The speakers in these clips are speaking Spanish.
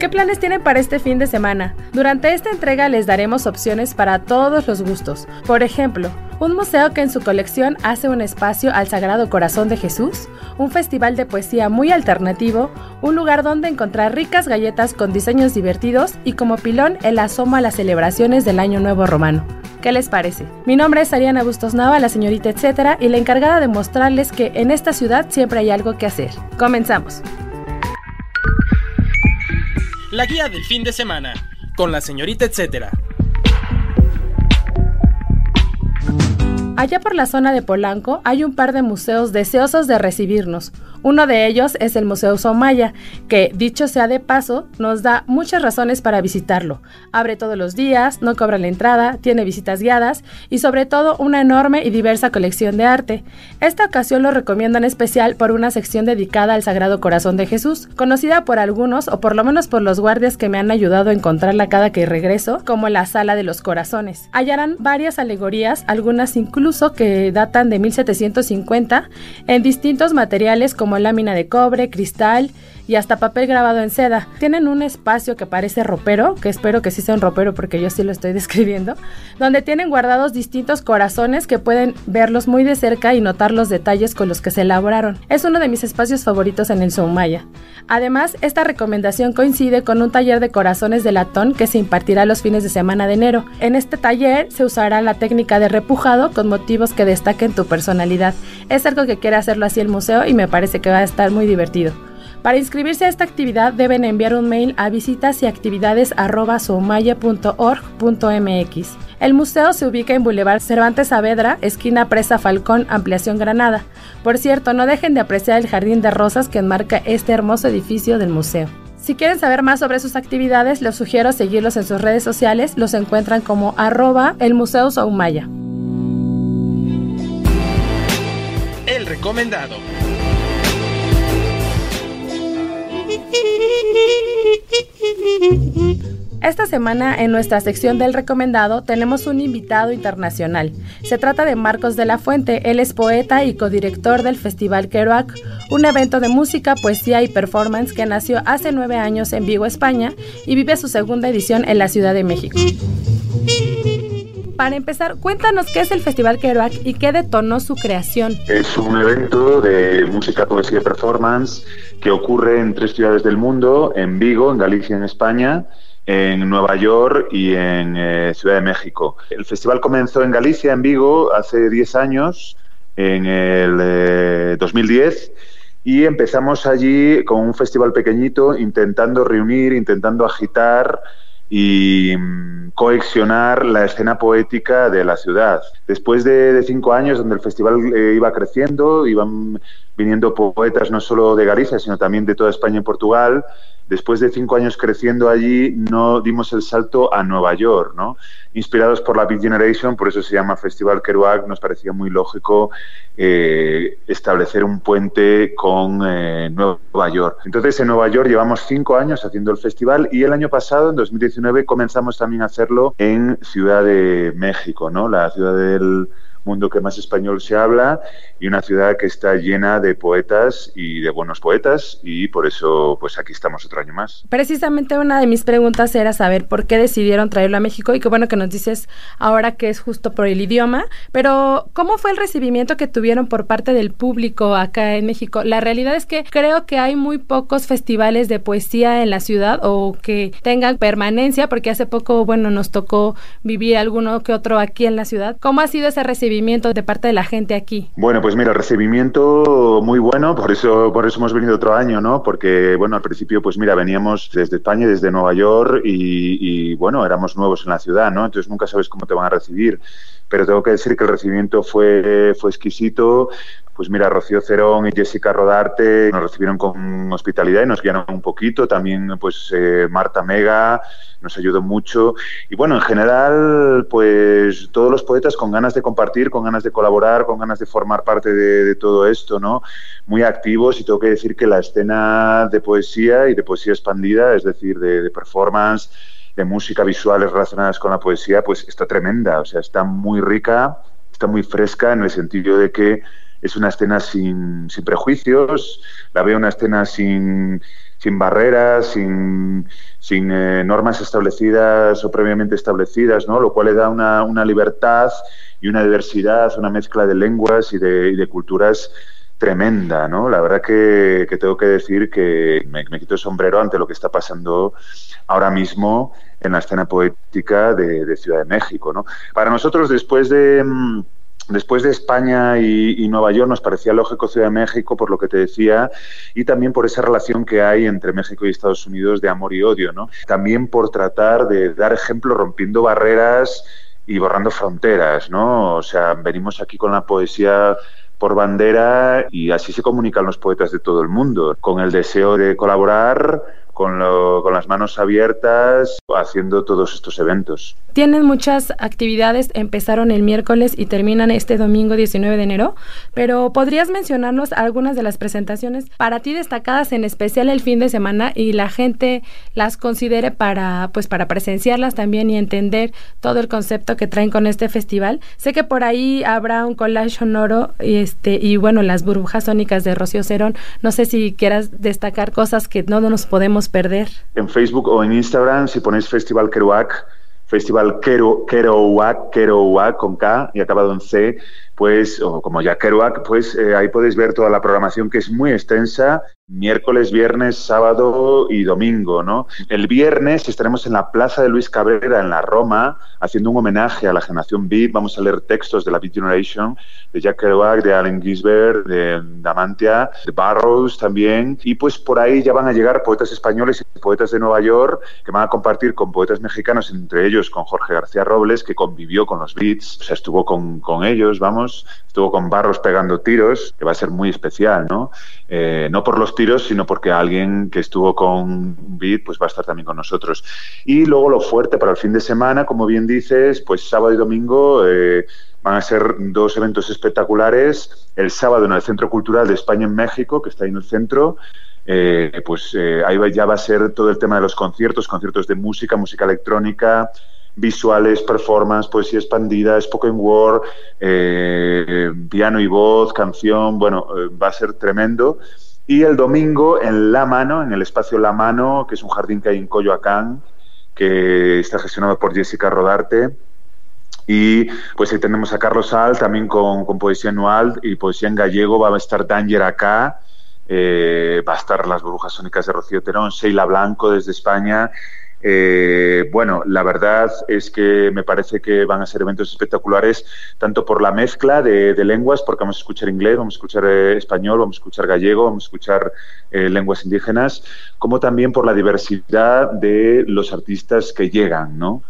¿Qué planes tienen para este fin de semana? Durante esta entrega les daremos opciones para todos los gustos. Por ejemplo, un museo que en su colección hace un espacio al Sagrado Corazón de Jesús, un festival de poesía muy alternativo, un lugar donde encontrar ricas galletas con diseños divertidos y como pilón el asomo a las celebraciones del Año Nuevo Romano. ¿Qué les parece? Mi nombre es Ariana Bustos Nava, la señorita etcétera, y la encargada de mostrarles que en esta ciudad siempre hay algo que hacer. Comenzamos. La guía del fin de semana, con la señorita etcétera. Allá por la zona de Polanco hay un par de museos deseosos de recibirnos. Uno de ellos es el Museo Somaya, que, dicho sea de paso, nos da muchas razones para visitarlo. Abre todos los días, no cobra la entrada, tiene visitas guiadas y sobre todo una enorme y diversa colección de arte. Esta ocasión lo recomiendo en especial por una sección dedicada al Sagrado Corazón de Jesús, conocida por algunos o por lo menos por los guardias que me han ayudado a encontrarla cada que regreso, como la Sala de los Corazones. Hallarán varias alegorías, algunas incluso que datan de 1750, en distintos materiales como lámina de cobre, cristal y hasta papel grabado en seda. Tienen un espacio que parece ropero, que espero que sí sea un ropero porque yo sí lo estoy describiendo, donde tienen guardados distintos corazones que pueden verlos muy de cerca y notar los detalles con los que se elaboraron. Es uno de mis espacios favoritos en el Soumaya. Además, esta recomendación coincide con un taller de corazones de latón que se impartirá los fines de semana de enero. En este taller se usará la técnica de repujado con motivos que destaquen tu personalidad. Es algo que quiere hacerlo así el museo y me parece que va a estar muy divertido. Para inscribirse a esta actividad deben enviar un mail a visitas y actividades El museo se ubica en Boulevard Cervantes Saavedra, esquina Presa Falcón, Ampliación Granada. Por cierto, no dejen de apreciar el jardín de rosas que enmarca este hermoso edificio del museo. Si quieren saber más sobre sus actividades, les sugiero seguirlos en sus redes sociales. Los encuentran como arroba el Museo. El recomendado. Esta semana en nuestra sección del recomendado tenemos un invitado internacional. Se trata de Marcos de la Fuente, él es poeta y codirector del Festival Kerouac, un evento de música, poesía y performance que nació hace nueve años en Vigo, España y vive su segunda edición en la Ciudad de México. Para empezar, cuéntanos qué es el Festival Kerouac y qué detonó su creación. Es un evento de música, poesía y performance que ocurre en tres ciudades del mundo, en Vigo, en Galicia, en España, en Nueva York y en eh, Ciudad de México. El festival comenzó en Galicia, en Vigo, hace 10 años, en el 2010. Eh, y empezamos allí con un festival pequeñito, intentando reunir, intentando agitar y mm, coexionar la escena poética de la ciudad. Después de, cinco años donde el festival eh, iba creciendo, iban viniendo poetas no solo de Galicia, sino también de toda España y Portugal, después de cinco años creciendo allí, no dimos el salto a Nueva York, ¿no? Inspirados por la Big Generation, por eso se llama Festival Kerouac, nos parecía muy lógico eh, establecer un puente con eh, Nueva York. Entonces, en Nueva York llevamos cinco años haciendo el festival y el año pasado, en 2019, comenzamos también a hacerlo en Ciudad de México, ¿no? La ciudad del mundo que más español se habla y una ciudad que está llena de poetas y de buenos poetas y por eso pues aquí estamos otro año más. Precisamente una de mis preguntas era saber por qué decidieron traerlo a México y qué bueno que nos dices ahora que es justo por el idioma, pero ¿cómo fue el recibimiento que tuvieron por parte del público acá en México? La realidad es que creo que hay muy pocos festivales de poesía en la ciudad o que tengan permanencia porque hace poco, bueno, nos tocó vivir alguno que otro aquí en la ciudad. ¿Cómo ha sido ese recibimiento? Recibimiento de parte de la gente aquí? Bueno, pues mira, recibimiento muy bueno, por eso, por eso hemos venido otro año, ¿no? Porque, bueno, al principio, pues mira, veníamos desde España, desde Nueva York y, y bueno, éramos nuevos en la ciudad, ¿no? Entonces nunca sabes cómo te van a recibir pero tengo que decir que el recibimiento fue, fue exquisito, pues mira, Rocío Cerón y Jessica Rodarte nos recibieron con hospitalidad y nos guiaron un poquito. También, pues, eh, Marta Mega nos ayudó mucho. Y bueno, en general, pues todos los poetas con ganas de compartir, con ganas de colaborar, con ganas de formar parte de, todo esto, ¿no? Muy activos y tengo que decir que la escena de poesía y de poesía expandida, es decir, de, de performance, de música visuales relacionadas con la poesía, pues está tremenda, o sea, está muy rica, está muy fresca en el sentido de que es una escena sin, sin prejuicios, la veo una escena sin, sin barreras, sin, sin eh, normas establecidas o previamente establecidas, ¿no? lo cual le da una, una libertad y una diversidad, una mezcla de lenguas y de, y de culturas tremenda, ¿no? La verdad que, que tengo que decir que me, quito el sombrero ante lo que está pasando ahora mismo en la escena poética de, de Ciudad de México, ¿no? Para nosotros, después de... Mm, Después de España y, Nueva York nos parecía lógico Ciudad de México por lo que te decía y también por esa relación que hay entre México y Estados Unidos de amor y odio, ¿no? También por tratar de dar ejemplo rompiendo barreras y borrando fronteras, ¿no? O sea, venimos aquí con la poesía por bandera y así se comunican los poetas de todo el mundo, con el deseo de colaborar con, lo, con, las manos abiertas haciendo todos estos eventos. Tienen muchas actividades, empezaron el miércoles y terminan este domingo 19 de enero, pero ¿podrías mencionarnos algunas de las presentaciones para ti destacadas en especial el fin de semana y la gente las considere para pues para presenciarlas también y entender todo el concepto que traen con este festival? Sé que por ahí habrá un collage sonoro y este y bueno, las burbujas sónicas de Rocío Cerón, no sé si quieras destacar cosas que no nos podemos En Facebook o en Instagram, si ponéis Festival Kerouac, Festival Kerouac, Kerouac con K y acabado en C, pues, o como ya Kerouac, pues eh, ahí podéis ver toda la programación que es muy extensa, miércoles, viernes, sábado y domingo, ¿no? El viernes estaremos en la Plaza de Luis Cabrera, en la Roma, haciendo un homenaje a la generación Beat. Vamos a leer textos de la Beat Generation, de Jack Kerouac, de Allen Ginsberg, de Damantia, de Barrows también. Y pues por ahí ya van a llegar poetas españoles y poetas de Nueva York que van a compartir con poetas mexicanos, entre ellos con Jorge García Robles, que convivió con los Beats, o sea, estuvo con, con ellos, vamos estuvo con Barros pegando tiros, que va a ser muy especial, ¿no? Eh, no por los tiros, sino porque alguien que estuvo con Beat pues va a estar también con nosotros. Y luego lo fuerte para el fin de semana, como bien dices, pues sábado y domingo eh, van a ser dos eventos espectaculares. El sábado en el Centro Cultural de España en México, que está ahí en el centro, eh, pues eh, ahí ya va a ser todo el tema de los conciertos, conciertos de música, música electrónica, visuales, performance, poesía expandida, spoken word, eh, piano y voz, canción, bueno, eh, va a ser tremendo. Y el domingo en La Mano, en el espacio La Mano, que es un jardín que hay en Coyoacán, que está gestionado por Jessica Rodarte. Y pues ahí tenemos a Carlos Sal también con, poesía anual y poesía en gallego. Va a estar Danger acá, eh, va a estar Las Burbujas Sónicas de Rocío Terón, Sheila Blanco desde España eh, bueno, la verdad es que me parece que van a ser eventos espectaculares, tanto por la mezcla de, lenguas, porque vamos a escuchar inglés, vamos a escuchar eh, español, vamos a escuchar gallego, vamos a escuchar eh, lenguas indígenas, como también por la diversidad de los artistas que llegan, ¿no?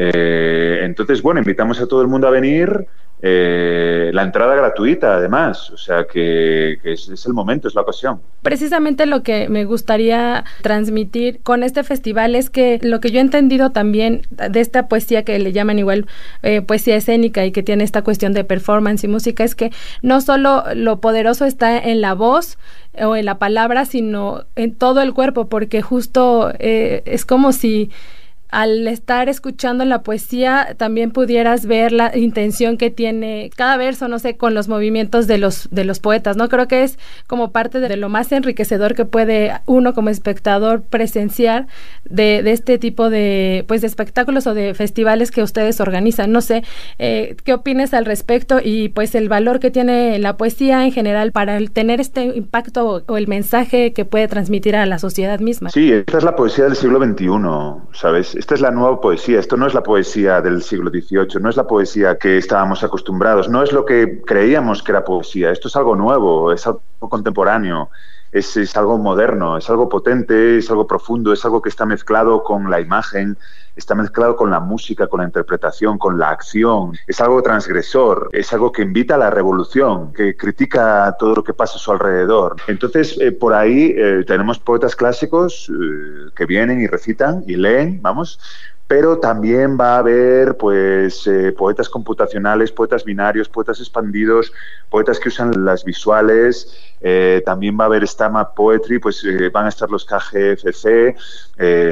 Entonces, bueno, invitamos a todo el mundo a venir. Eh, la entrada gratuita, además, o sea que, es, es, el momento, es la ocasión. Precisamente lo que me gustaría transmitir con este festival es que lo que yo he entendido también de esta poesía que le llaman igual eh, poesía escénica y que tiene esta cuestión de performance y música es que no solo lo poderoso está en la voz, o en la palabra, sino en todo el cuerpo, porque justo eh, es como si al estar escuchando la poesía también pudieras ver la intención que tiene cada verso, no sé, con los movimientos de los de los poetas, ¿no? Creo que es como parte de lo más enriquecedor que puede uno como espectador presenciar de, de este tipo de pues de espectáculos o de festivales que ustedes organizan. No sé, eh, ¿qué opinas al respecto? Y pues el valor que tiene la poesía en general para el tener este impacto o, o el mensaje que puede transmitir a la sociedad misma. Sí, esta es la poesía del siglo XXI, ¿sabes? Esta es la nueva poesía, esto no es la poesía del siglo XVIII, no es la poesía que estábamos acostumbrados, no es lo que creíamos que era poesía, esto es algo nuevo, es algo contemporáneo. es, es, algo moderno, es algo potente, es algo profundo, es algo que está mezclado con la imagen, está mezclado con la música, con la interpretación, con la acción, es algo transgresor, es algo que invita a la revolución, que critica todo lo que pasa a su alrededor. Entonces, eh, por ahí eh, tenemos poetas clásicos eh, que vienen y recitan y leen, vamos, pero también va a haber pues eh, poetas computacionales, poetas binarios, poetas expandidos, poetas que usan las visuales, eh, también va a haber Stama Poetry, pues eh, van a estar los KGFC,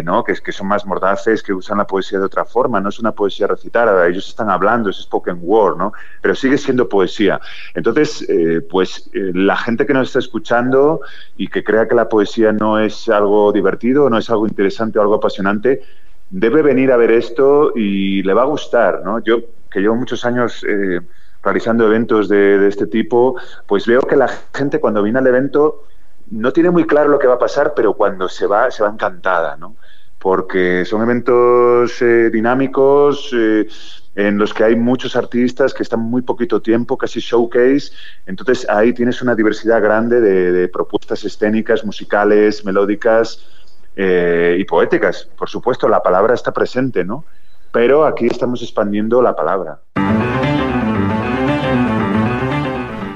¿no? que, que son más mordaces, que usan la poesía de otra forma, no es una poesía recitada, ellos están hablando, es spoken word, ¿no? pero sigue siendo poesía. Entonces, pues la gente que nos está escuchando y que crea que la poesía no es algo divertido, no es algo interesante o algo apasionante, debe venir a ver esto y le va a gustar, ¿no? Yo, que llevo muchos años eh, realizando eventos de, este tipo, pues veo que la gente cuando viene al evento no tiene muy claro lo que va a pasar, pero cuando se va, se va encantada, ¿no? Porque son eventos eh, dinámicos eh, en los que hay muchos artistas que están muy poquito tiempo, casi showcase. Entonces ahí tienes una diversidad grande de propuestas escénicas, musicales, melódicas, eh, y poéticas. Por supuesto, la palabra está presente, ¿no? Pero aquí estamos expandiendo la palabra.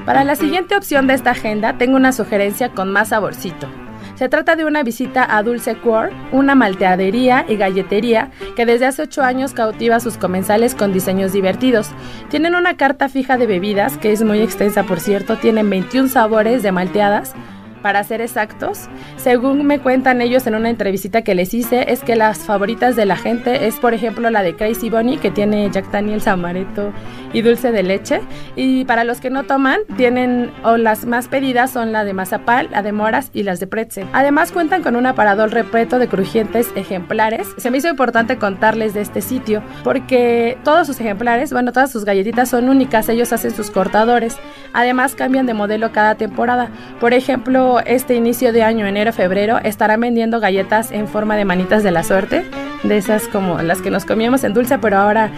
Para la siguiente opción de esta agenda tengo una sugerencia con más saborcito. Se trata de una visita a Dulce Core, una malteadería y galletería que desde hace 8 años cautiva a sus comensales con diseños divertidos. Tienen una carta fija de bebidas, que es muy extensa por cierto, tienen 21 sabores de malteadas, para ser exactos. Según me cuentan ellos en una entrevista que les hice, es que las favoritas de la gente es, por ejemplo, la de Crazy Bunny, que tiene Jack Daniels amaretto y dulce de leche. Y para los que no toman, tienen, o las más pedidas son la de mazapán, la de moras y las de pretzel. Además, cuentan con un aparador repleto de crujientes ejemplares. Se me hizo importante contarles de este sitio, porque todos sus ejemplares, bueno, todas sus galletitas son únicas, ellos hacen sus cortadores. Además, cambian de modelo cada temporada. Por ejemplo, este inicio de año, enero-febrero, estarán vendiendo galletas en forma de manitas de la suerte, de esas como las que nos comíamos en dulce, pero ahora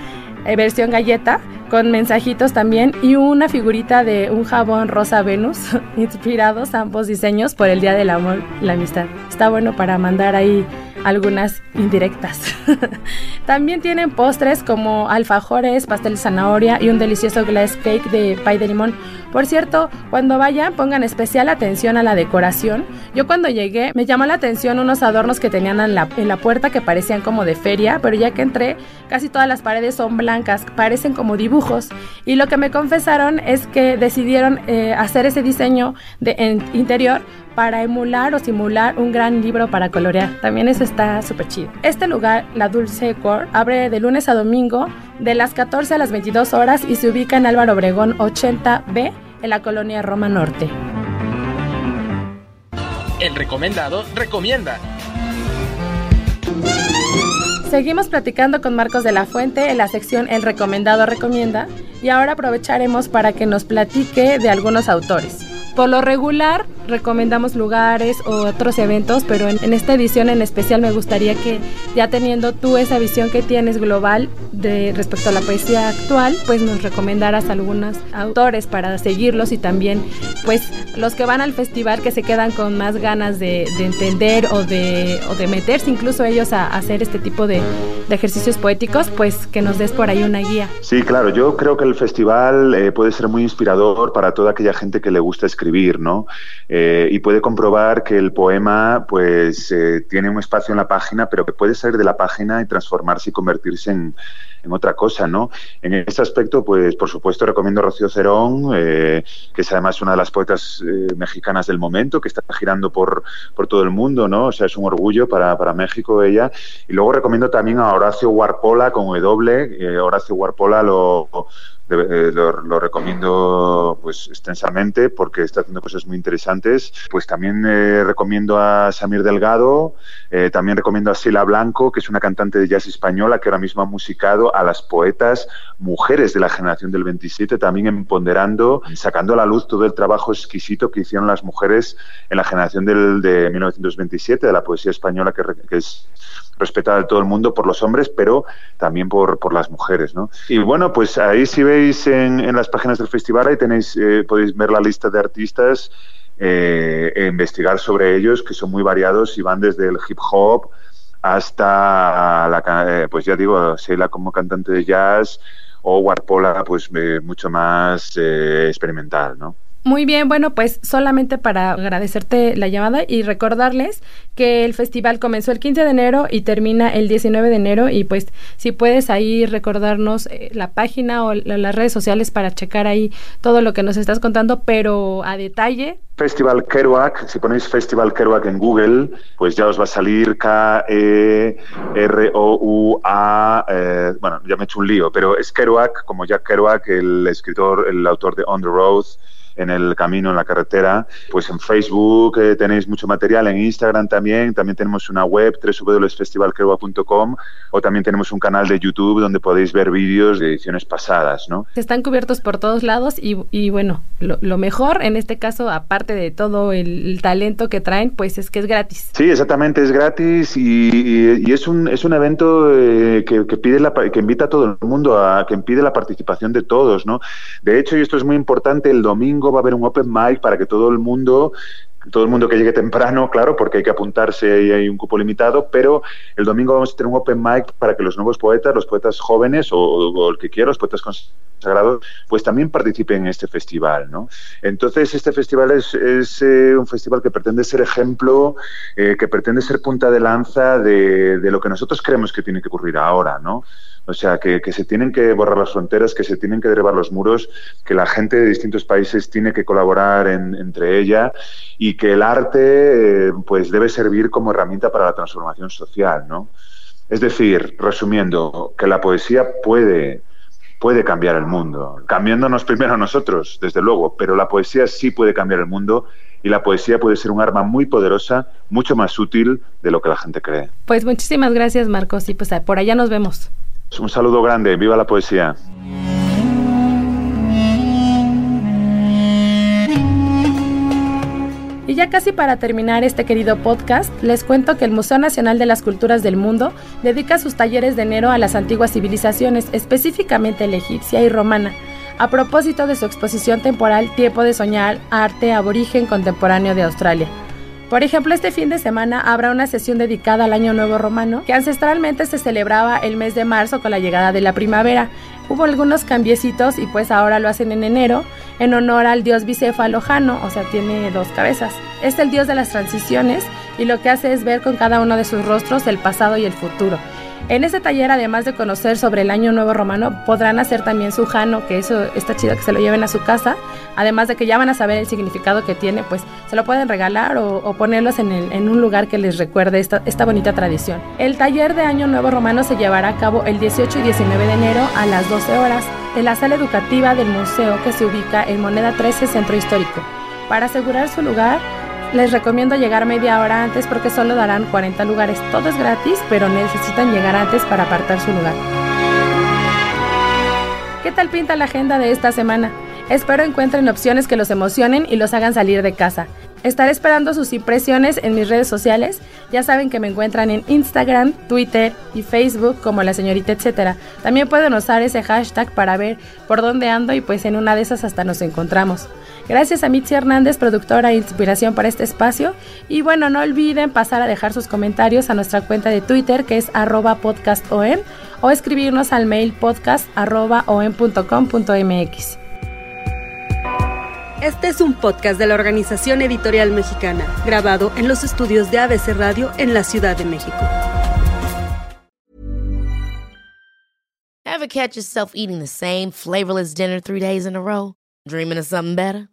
eh, versión galleta, con mensajitos también y una figurita de un jabón rosa Venus, inspirados ambos diseños por el Día del Amor y la Amistad. Está bueno para mandar ahí algunas indirectas. También tienen postres como alfajores, pastel de zanahoria y un delicioso glass cake de pay de limón. Por cierto, cuando vayan pongan especial atención a la decoración. Yo cuando llegué me llamó la atención unos adornos que tenían en la, en la puerta que parecían como de feria, pero ya que entré casi todas las paredes son blancas, parecen como dibujos. Y lo que me confesaron es que decidieron eh, hacer ese diseño de interior para emular o simular un gran libro para colorear. También eso está súper chido. Este lugar, la Dulce Core, abre de lunes a domingo de las 14 a las 22 horas y se ubica en Álvaro Obregón 80B en la colonia Roma Norte. El recomendado recomienda. Seguimos platicando con Marcos de la Fuente en la sección El recomendado recomienda y ahora aprovecharemos para que nos platique de algunos autores. Por lo regular, recomendamos lugares o otros eventos, pero en, esta edición en especial me gustaría que ya teniendo tú esa visión que tienes global de respecto a la poesía actual, pues nos recomendaras algunos autores para seguirlos y también pues los que van al festival que se quedan con más ganas de, entender o de, o de meterse incluso ellos a, hacer este tipo de, de, ejercicios poéticos, pues que nos des por ahí una guía. Sí, claro, yo creo que el festival eh, puede ser muy inspirador para toda aquella gente que le gusta escribir escribir, ¿no? Eh, y puede comprobar que el poema, pues, eh, tiene un espacio en la página, pero que puede salir de la página y transformarse y convertirse en, otra cosa, ¿no? En ese aspecto, pues, por supuesto, recomiendo a Rocío Cerón, eh, que es además una de las poetas mexicanas del momento, que está girando por, por todo el mundo, ¿no? O sea, es un orgullo para, para México ella. Y luego recomiendo también a Horacio Warpola con W. Horacio Warpola lo eh, lo, recomiendo pues extensamente porque está haciendo cosas muy interesantes. Pues también eh, recomiendo a Samir Delgado, eh, también recomiendo a Sila Blanco, que es una cantante de jazz española que ahora mismo ha musicado a las poetas mujeres de la generación del 27, también empoderando, sacando a la luz todo el trabajo exquisito que hicieron las mujeres en la generación del, de 1927, de la poesía española que, es respetada de todo el mundo por los hombres, pero también por, por las mujeres, ¿no? Y bueno, pues ahí si veis en, las páginas del festival, ahí tenéis, eh, podéis ver la lista de artistas eh, investigar sobre ellos, que son muy variados y van desde el hip hop hasta, la, eh, pues ya digo, Sheila como cantante de jazz o Warpola, pues eh, mucho más experimental, ¿no? Muy bien, bueno, pues solamente para agradecerte la llamada y recordarles que el festival comenzó el 15 de enero y termina el 19 de enero y pues si puedes ahí recordarnos eh, la página o las redes sociales para checar ahí todo lo que nos estás contando, pero a detalle. Festival Kerouac, si ponéis Festival Kerouac en Google, pues ya os va a salir K-E-R-O-U-A, eh, bueno, ya me he hecho un lío, pero es Kerouac, como Jack Kerouac, el escritor, el autor de On the Road, en el camino, en la carretera. Pues en Facebook eh, tenéis mucho material, en Instagram también, también tenemos una web, www.festivalqueroa.com o también tenemos un canal de YouTube donde podéis ver vídeos de ediciones pasadas, ¿no? Están cubiertos por todos lados y, bueno, lo, mejor en este caso, aparte de todo el, talento que traen, pues es que es gratis. Sí, exactamente, es gratis y, es, un, es un evento eh, que, pide la, que invita a todo el mundo, a que impide la participación de todos, ¿no? De hecho, y esto es muy importante, el domingo va a haber un open mic para que todo el mundo todo el mundo que llegue temprano, claro, porque hay que apuntarse y hay un cupo limitado, pero el domingo vamos a tener un open mic para que los nuevos poetas, los poetas jóvenes o, el que quiera, los poetas consagrados, pues también participen en este festival, ¿no? Entonces, este festival es, eh, un festival que pretende ser ejemplo, eh, que pretende ser punta de lanza de, de lo que nosotros creemos que tiene que ocurrir ahora, ¿no? O sea, que, se tienen que borrar las fronteras, que se tienen que derribar los muros, que la gente de distintos países tiene que colaborar entre ella y que el arte eh, pues debe servir como herramienta para la transformación social, ¿no? Es decir, resumiendo, que la poesía puede puede cambiar el mundo, cambiándonos primero nosotros, desde luego, pero la poesía sí puede cambiar el mundo y la poesía puede ser un arma muy poderosa, mucho más útil de lo que la gente cree. Pues muchísimas gracias, Marcos, y pues por allá nos vemos. Un saludo grande, viva la poesía. Y ya casi para terminar este querido podcast, les cuento que el Museo Nacional de las Culturas del Mundo dedica sus talleres de enero a las antiguas civilizaciones, específicamente la egipcia y romana, a propósito de su exposición temporal Tiempo de Soñar, Arte Aborigen Contemporáneo de Australia. Por ejemplo, este fin de semana habrá una sesión dedicada al Año Nuevo Romano, que ancestralmente se celebraba el mes de marzo con la llegada de la primavera. Hubo algunos cambiecitos y pues ahora lo hacen en enero en honor al dios bicéfalo Jano, o sea, tiene dos cabezas. Es el dios de las transiciones y lo que hace es ver con cada uno de sus rostros el pasado y el futuro. En este taller, además de conocer sobre el Año Nuevo Romano, podrán hacer también su jano, que eso está chido que se lo lleven a su casa. Además de que ya van a saber el significado que tiene, pues se lo pueden regalar o, ponerlos en, un lugar que les recuerde esta, esta bonita tradición. El taller de Año Nuevo Romano se llevará a cabo el 18 y 19 de enero a las 12 horas en la sala educativa del museo que se ubica en Moneda 13 Centro Histórico. Para asegurar su lugar, les recomiendo llegar media hora antes porque solo darán 40 lugares. Todo es gratis, pero necesitan llegar antes para apartar su lugar. ¿Qué tal pinta la agenda de esta semana? Espero encuentren opciones que los emocionen y los hagan salir de casa. Estaré esperando sus impresiones en mis redes sociales. Ya saben que me encuentran en Instagram, Twitter y Facebook como la señorita etcétera. También pueden usar ese hashtag para ver por dónde ando y pues en una de esas hasta nos encontramos. Gracias a Mitzi Hernández, productora e inspiración para este espacio. Y bueno, no olviden pasar a dejar sus comentarios a nuestra cuenta de Twitter que es arroba podcastom o escribirnos al mail podcast Este es un podcast de la Organización Editorial Mexicana, grabado en los estudios de ABC Radio en la Ciudad de México. Ever catch yourself eating the same flavorless dinner three days in a row? Dreaming of something better?